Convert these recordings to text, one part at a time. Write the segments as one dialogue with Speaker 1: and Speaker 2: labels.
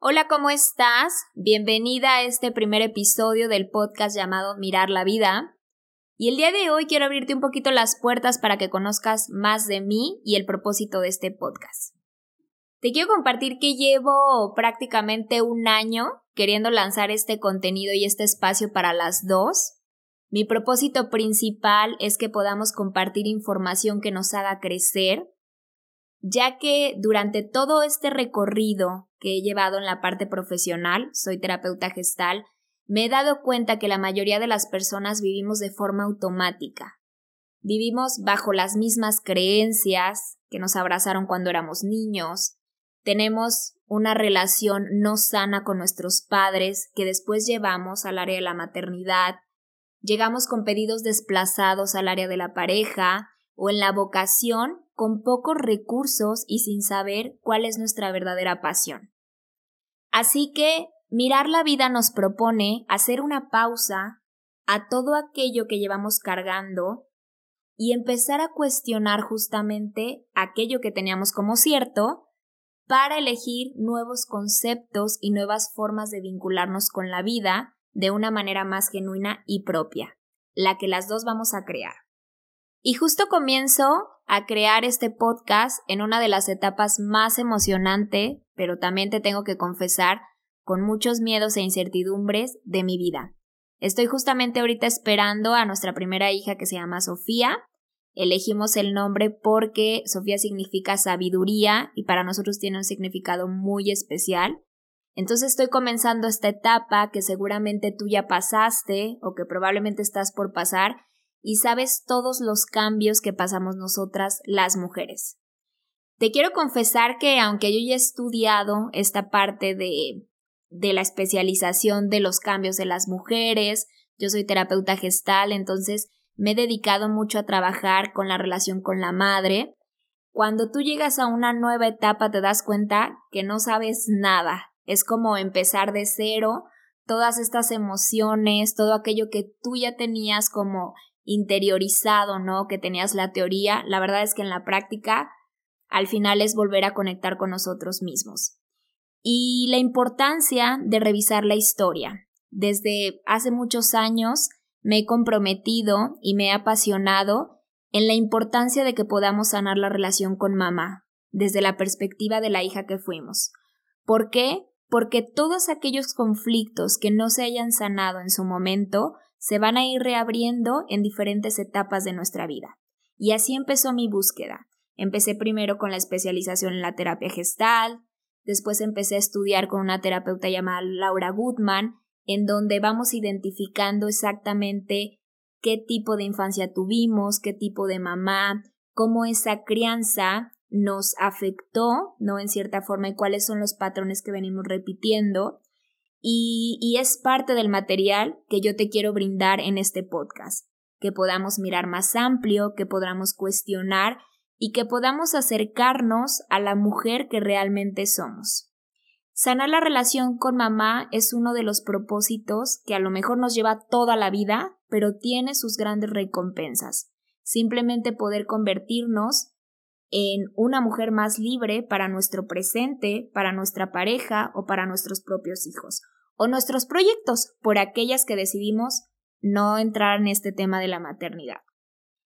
Speaker 1: Hola, ¿cómo estás? Bienvenida a este primer episodio del podcast llamado Mirar la Vida. Y el día de hoy quiero abrirte un poquito las puertas para que conozcas más de mí y el propósito de este podcast. Te quiero compartir que llevo prácticamente un año queriendo lanzar este contenido y este espacio para las dos. Mi propósito principal es que podamos compartir información que nos haga crecer, ya que durante todo este recorrido que he llevado en la parte profesional, soy terapeuta gestal, me he dado cuenta que la mayoría de las personas vivimos de forma automática. Vivimos bajo las mismas creencias que nos abrazaron cuando éramos niños. Tenemos una relación no sana con nuestros padres que después llevamos al área de la maternidad. Llegamos con pedidos desplazados al área de la pareja o en la vocación con pocos recursos y sin saber cuál es nuestra verdadera pasión. Así que mirar la vida nos propone hacer una pausa a todo aquello que llevamos cargando y empezar a cuestionar justamente aquello que teníamos como cierto para elegir nuevos conceptos y nuevas formas de vincularnos con la vida de una manera más genuina y propia, la que las dos vamos a crear. Y justo comienzo a crear este podcast en una de las etapas más emocionante, pero también te tengo que confesar, con muchos miedos e incertidumbres de mi vida. Estoy justamente ahorita esperando a nuestra primera hija que se llama Sofía. Elegimos el nombre porque Sofía significa sabiduría y para nosotros tiene un significado muy especial. Entonces estoy comenzando esta etapa que seguramente tú ya pasaste o que probablemente estás por pasar y sabes todos los cambios que pasamos nosotras las mujeres. Te quiero confesar que aunque yo ya he estudiado esta parte de, de la especialización de los cambios de las mujeres, yo soy terapeuta gestal, entonces me he dedicado mucho a trabajar con la relación con la madre. Cuando tú llegas a una nueva etapa te das cuenta que no sabes nada. Es como empezar de cero, todas estas emociones, todo aquello que tú ya tenías como interiorizado, ¿no? Que tenías la teoría, la verdad es que en la práctica al final es volver a conectar con nosotros mismos. Y la importancia de revisar la historia. Desde hace muchos años me he comprometido y me he apasionado en la importancia de que podamos sanar la relación con mamá, desde la perspectiva de la hija que fuimos. ¿Por qué? Porque todos aquellos conflictos que no se hayan sanado en su momento se van a ir reabriendo en diferentes etapas de nuestra vida. Y así empezó mi búsqueda. Empecé primero con la especialización en la terapia gestal, después empecé a estudiar con una terapeuta llamada Laura Goodman, en donde vamos identificando exactamente qué tipo de infancia tuvimos, qué tipo de mamá, cómo esa crianza nos afectó, ¿no? En cierta forma, y cuáles son los patrones que venimos repitiendo. Y, es parte del material que yo te quiero brindar en este podcast, que podamos mirar más amplio, que podamos cuestionar y que podamos acercarnos a la mujer que realmente somos. Sanar la relación con mamá es uno de los propósitos que a lo mejor nos lleva toda la vida, pero tiene sus grandes recompensas. Simplemente poder convertirnos en una mujer más libre para nuestro presente, para nuestra pareja o para nuestros propios hijos, o nuestros proyectos por aquellas que decidimos no entrar en este tema de la maternidad.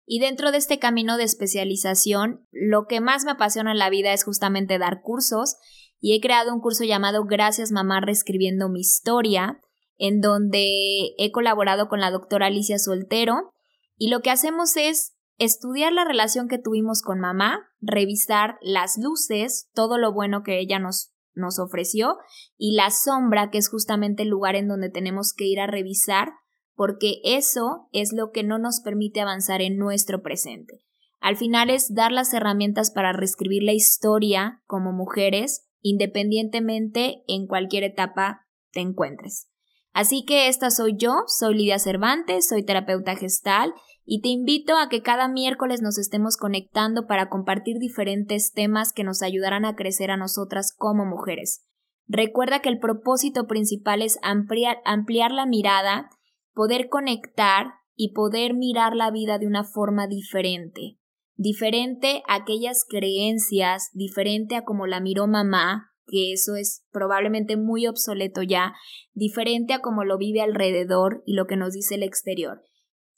Speaker 1: Y dentro de este camino de especialización, lo que más me apasiona en la vida es justamente dar cursos y he creado un curso llamado Gracias Mamá Reescribiendo mi Historia, en donde he colaborado con la doctora Alicia Soltero y lo que hacemos es estudiar la relación que tuvimos con mamá, revisar las luces, todo lo bueno que ella nos, nos ofreció, y la sombra, que es justamente el lugar en donde tenemos que ir a revisar, porque eso es lo que no nos permite avanzar en nuestro presente. Al final es dar las herramientas para reescribir la historia como mujeres, independientemente en cualquier etapa te encuentres. Así que esta soy yo, soy Lidia Cervantes, soy terapeuta gestal y te invito a que cada miércoles nos estemos conectando para compartir diferentes temas que nos ayudarán a crecer a nosotras como mujeres. Recuerda que el propósito principal es ampliar, ampliar la mirada, poder conectar y poder mirar la vida de una forma diferente, diferente a aquellas creencias, diferente a como la miró mamá, que eso es probablemente muy obsoleto ya, diferente a cómo lo vive alrededor y lo que nos dice el exterior.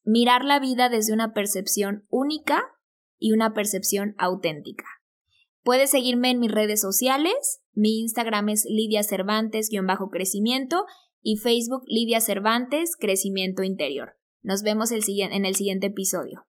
Speaker 1: Mirar la vida desde una percepción única y una percepción auténtica. Puedes seguirme en mis redes sociales. Mi Instagram es Lidia Cervantes-crecimiento y Facebook Lidia Cervantes Crecimiento Interior. Nos vemos en el siguiente episodio.